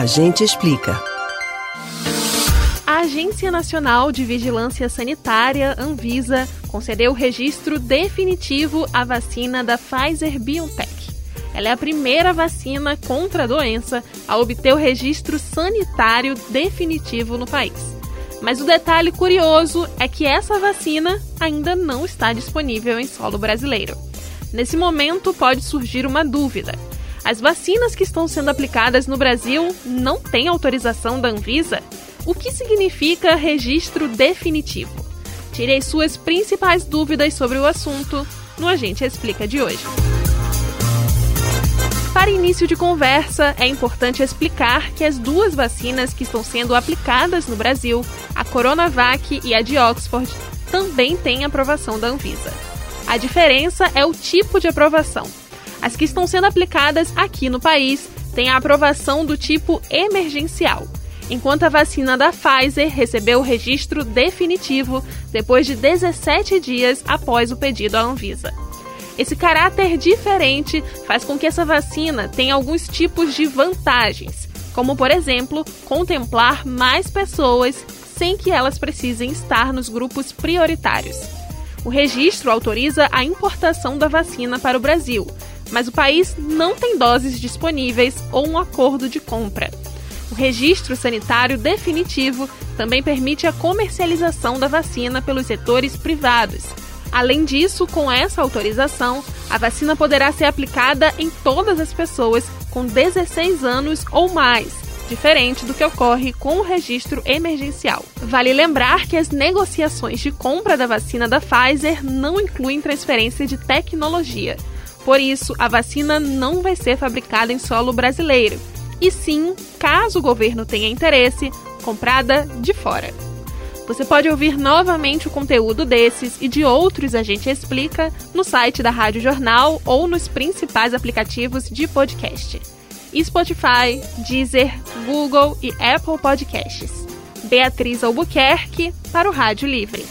A gente explica. A Agência Nacional de Vigilância Sanitária, Anvisa, concedeu o registro definitivo à vacina da Pfizer BioNTech. Ela é a primeira vacina contra a doença a obter o registro sanitário definitivo no país. Mas o detalhe curioso é que essa vacina ainda não está disponível em solo brasileiro. Nesse momento, pode surgir uma dúvida. As vacinas que estão sendo aplicadas no Brasil não têm autorização da Anvisa? O que significa registro definitivo? Tirei suas principais dúvidas sobre o assunto no Agente Explica de hoje. Para início de conversa, é importante explicar que as duas vacinas que estão sendo aplicadas no Brasil, a Coronavac e a de Oxford, também têm aprovação da Anvisa. A diferença é o tipo de aprovação. As que estão sendo aplicadas aqui no país têm a aprovação do tipo emergencial, enquanto a vacina da Pfizer recebeu o registro definitivo depois de 17 dias após o pedido à Anvisa. Esse caráter diferente faz com que essa vacina tenha alguns tipos de vantagens, como, por exemplo, contemplar mais pessoas sem que elas precisem estar nos grupos prioritários. O registro autoriza a importação da vacina para o Brasil, mas o país não tem doses disponíveis ou um acordo de compra. O registro sanitário definitivo também permite a comercialização da vacina pelos setores privados. Além disso, com essa autorização, a vacina poderá ser aplicada em todas as pessoas com 16 anos ou mais, diferente do que ocorre com o registro emergencial. Vale lembrar que as negociações de compra da vacina da Pfizer não incluem transferência de tecnologia. Por isso, a vacina não vai ser fabricada em solo brasileiro, e sim, caso o governo tenha interesse, comprada de fora. Você pode ouvir novamente o conteúdo desses e de outros a gente explica no site da Rádio Jornal ou nos principais aplicativos de podcast. Spotify, Deezer, Google e Apple Podcasts. Beatriz Albuquerque para o Rádio Livre.